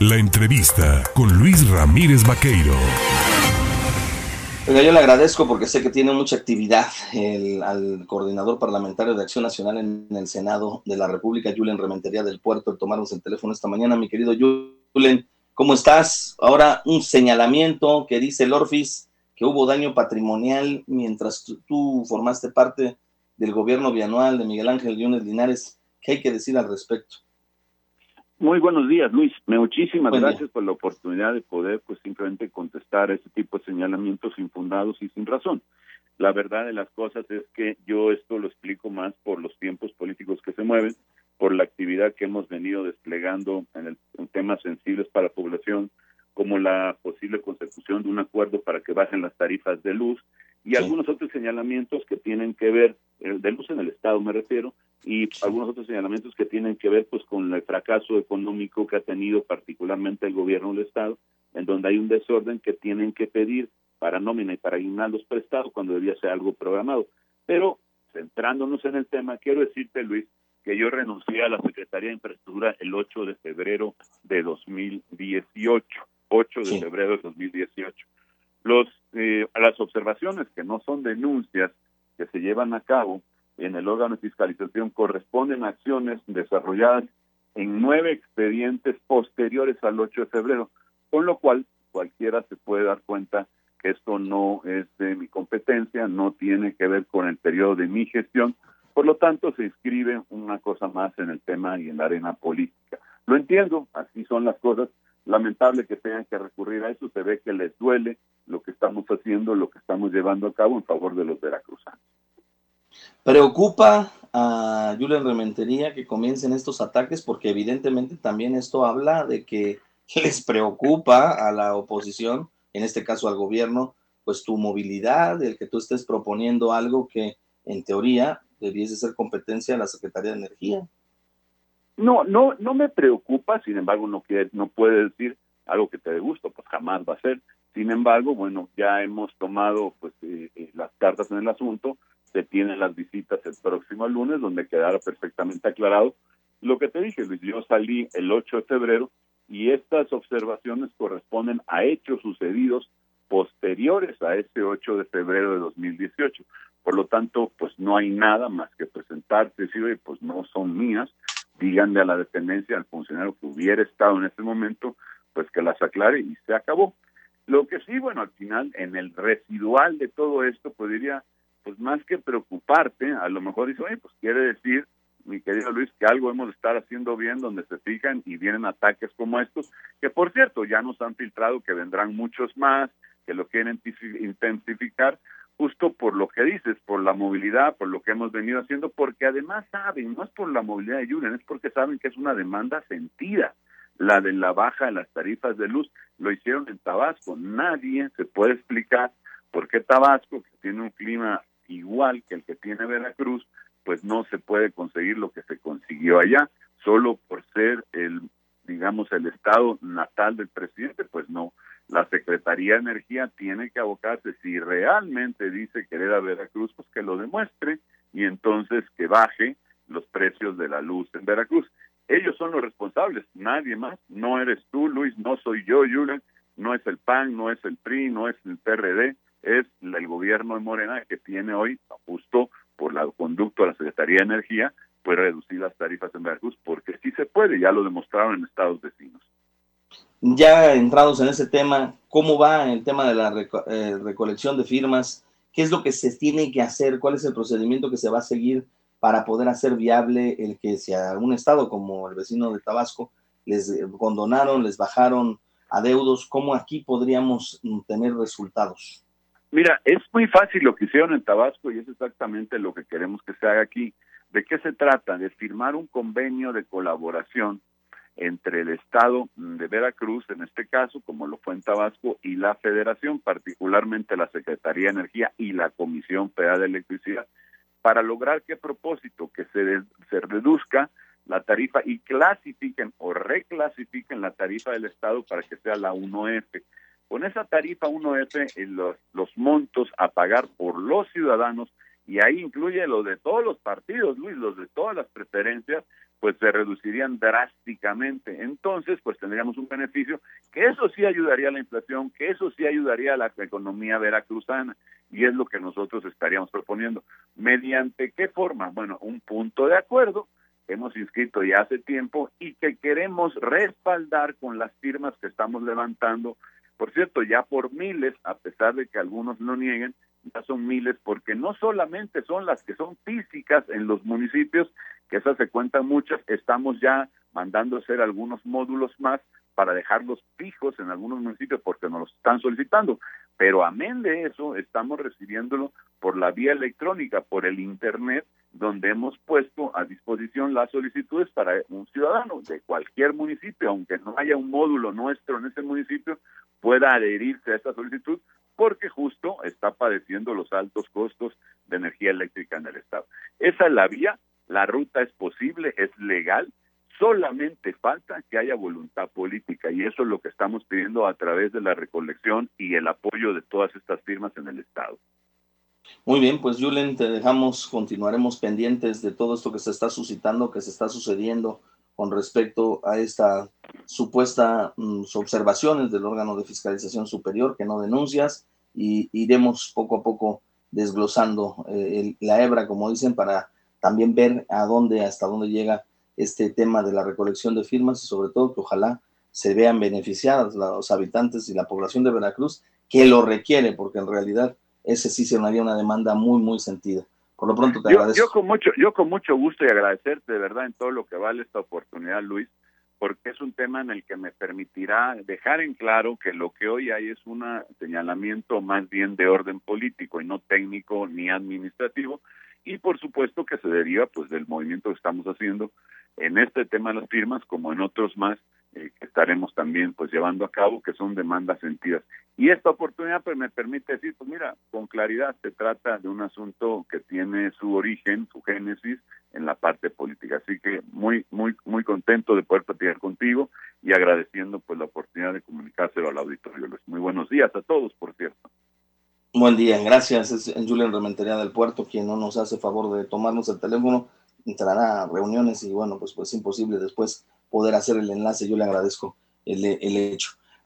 La entrevista con Luis Ramírez Vaqueiro. yo le agradezco porque sé que tiene mucha actividad el, al coordinador parlamentario de Acción Nacional en, el Senado de la República, Julen Rementería del Puerto, el tomarnos el teléfono esta mañana. Mi querido Julen, ¿cómo estás? Ahora un señalamiento que dice el Orfis que hubo daño patrimonial mientras tú, formaste parte del gobierno bianual de Miguel Ángel Yunes Linares. ¿Qué hay que decir al respecto? Muy buenos días, Luis. Muchísimas gracias por la oportunidad de poder, pues, simplemente contestar este tipo de señalamientos infundados y sin razón. La verdad de las cosas es que yo esto lo explico más por los tiempos políticos que se mueven, por la actividad que hemos venido desplegando en, el, temas sensibles para la población, como la posible consecución de un acuerdo para que bajen las tarifas de luz y algunos otros señalamientos que tienen que ver, eh, de luz en el Estado me refiero, y algunos otros señalamientos que tienen que ver pues con el fracaso económico que ha tenido particularmente el gobierno del Estado, en donde hay un desorden que tienen que pedir para nómina y para aguinaldos prestados cuando debía ser algo programado. Pero centrándonos en el tema, quiero decirte, Luis, que yo renuncié a la Secretaría de Infraestructura el 8 de febrero de 2018. 8 de febrero de 2018. Los, eh, las observaciones que no son denuncias que se llevan a cabo en el órgano de fiscalización corresponden a acciones desarrolladas en nueve expedientes posteriores al 8 de febrero, con lo cual cualquiera se puede dar cuenta que esto no es de mi competencia, no tiene que ver con el periodo de mi gestión, por lo tanto se inscribe una cosa más en el tema y en la arena política. Lo entiendo, así son las cosas, lamentable que tengan que recurrir a eso, se ve que les duele lo que estamos haciendo, lo que estamos llevando a cabo en favor de los veracruzanos. Preocupa a Julian Rementería que comiencen estos ataques porque evidentemente también esto habla de que les preocupa a la oposición, en este caso al gobierno, pues tu movilidad, el que tú estés proponiendo algo que en teoría debiese ser competencia de la Secretaría de Energía. No, no, no me preocupa, sin embargo, no quiere, no puede decir algo que te dé gusto, pues jamás va a ser. Sin embargo, bueno, ya hemos tomado pues eh, eh, las cartas en el asunto, se tienen las visitas el próximo lunes, donde quedará perfectamente aclarado lo que te dije, Luis. Yo salí el 8 de febrero y estas observaciones corresponden a hechos sucedidos posteriores a ese 8 de febrero de 2018. Por lo tanto, pues no hay nada más que presentarse y decir, pues no son mías, díganle a la dependencia, al funcionario que hubiera estado en ese momento, pues que las aclare y se acabó. Lo que sí, bueno, al final, en el residual de todo esto, podría pues más que preocuparte, a lo mejor dice, oye, pues quiere decir, mi querido Luis, que algo hemos de estar haciendo bien donde se fijan y vienen ataques como estos, que por cierto ya nos han filtrado que vendrán muchos más, que lo quieren intensificar, justo por lo que dices, por la movilidad, por lo que hemos venido haciendo, porque además saben, no es por la movilidad de Julen, es porque saben que es una demanda sentida, la de la baja de las tarifas de luz, lo hicieron en Tabasco, nadie se puede explicar por qué Tabasco, que tiene un clima igual que el que tiene Veracruz, pues no se puede conseguir lo que se consiguió allá, solo por ser el, digamos, el estado natal del presidente, pues no. La Secretaría de Energía tiene que abocarse, si realmente dice querer a Veracruz, pues que lo demuestre y entonces que baje los precios de la luz en Veracruz. Ellos son los responsables, nadie más. No eres tú, Luis, no soy yo, Julian, no es el PAN, no es el PRI, no es el PRD, es el gobierno de Morena que tiene hoy, justo por la conducto de la Secretaría de Energía, puede reducir las tarifas en Veracruz, porque sí se puede, ya lo demostraron en estados vecinos. Ya entrados en ese tema, ¿cómo va el tema de la eh, recolección de firmas? ¿Qué es lo que se tiene que hacer? ¿Cuál es el procedimiento que se va a seguir para poder hacer viable el que si a un estado como el vecino de Tabasco les condonaron, les bajaron adeudos, cómo aquí podríamos tener resultados? Mira, es muy fácil lo que hicieron en Tabasco y es exactamente lo que queremos que se haga aquí. ¿De qué se trata? De firmar un convenio de colaboración entre el Estado de Veracruz, en este caso, como lo fue en Tabasco, y la Federación, particularmente la Secretaría de Energía y la Comisión Federal de Electricidad, para lograr qué propósito, que se, se reduzca la tarifa y clasifiquen o reclasifiquen la tarifa del Estado para que sea la 1F. Con esa tarifa 1F, eh, los, los montos a pagar por los ciudadanos, y ahí incluye los de todos los partidos, Luis, los de todas las preferencias, pues se reducirían drásticamente. Entonces, pues tendríamos un beneficio que eso sí ayudaría a la inflación, que eso sí ayudaría a la economía veracruzana, y es lo que nosotros estaríamos proponiendo. ¿Mediante qué forma? Bueno, un punto de acuerdo hemos inscrito ya hace tiempo y que queremos respaldar con las firmas que estamos levantando. Por cierto, ya por miles, a pesar de que algunos lo nieguen, son miles porque no solamente son las que son físicas en los municipios, que esas se cuentan muchas, estamos ya mandando hacer algunos módulos más para dejarlos fijos en algunos municipios porque nos los están solicitando. Pero amén de eso, estamos recibiéndolo por la vía electrónica, por el Internet, donde hemos puesto a disposición las solicitudes para un ciudadano de cualquier municipio, aunque no haya un módulo nuestro en ese municipio, pueda adherirse a esta solicitud porque justo está padeciendo los altos costos de energía eléctrica en el Estado. Esa es la vía, la ruta es posible, es legal, solamente falta que haya voluntad política y eso es lo que estamos pidiendo a través de la recolección y el apoyo de todas estas firmas en el Estado. Muy bien, pues Julen, te dejamos, continuaremos pendientes de todo esto que se está suscitando, que se está sucediendo con respecto a esta supuesta mm, observaciones del órgano de fiscalización superior que no denuncias y iremos poco a poco desglosando eh, la hebra, como dicen, para también ver a dónde, hasta dónde llega este tema de la recolección de firmas y sobre todo que ojalá se vean beneficiadas los habitantes y la población de Veracruz que lo requiere, porque en realidad ese sí se haría una demanda muy, muy sentida. Por lo pronto te agradezco. Yo con, mucho, yo con mucho gusto y agradecerte de verdad en todo lo que vale esta oportunidad, Luis, porque es un tema en el que me permitirá dejar en claro que lo que hoy hay es un señalamiento más bien de orden político y no técnico ni administrativo, y por supuesto que se deriva pues del movimiento que estamos haciendo en este tema de las firmas como en otros más eh, que estaremos también pues llevando a cabo que son demandas sentidas. Y esta oportunidad pues me permite decir pues mira con claridad se trata de un asunto que tiene su origen su génesis en la parte política. Así que muy muy muy contento de poder platicar contigo y agradeciendo pues la oportunidad de comunicárselo al auditorio. Muy buenos días a todos por cierto. Buen día, gracias. Es Julián Rementería del Puerto quien no nos hace favor de tomarnos el teléfono, entrará a reuniones y bueno, pues, pues es imposible después poder hacer el enlace. Yo le agradezco el, el hecho.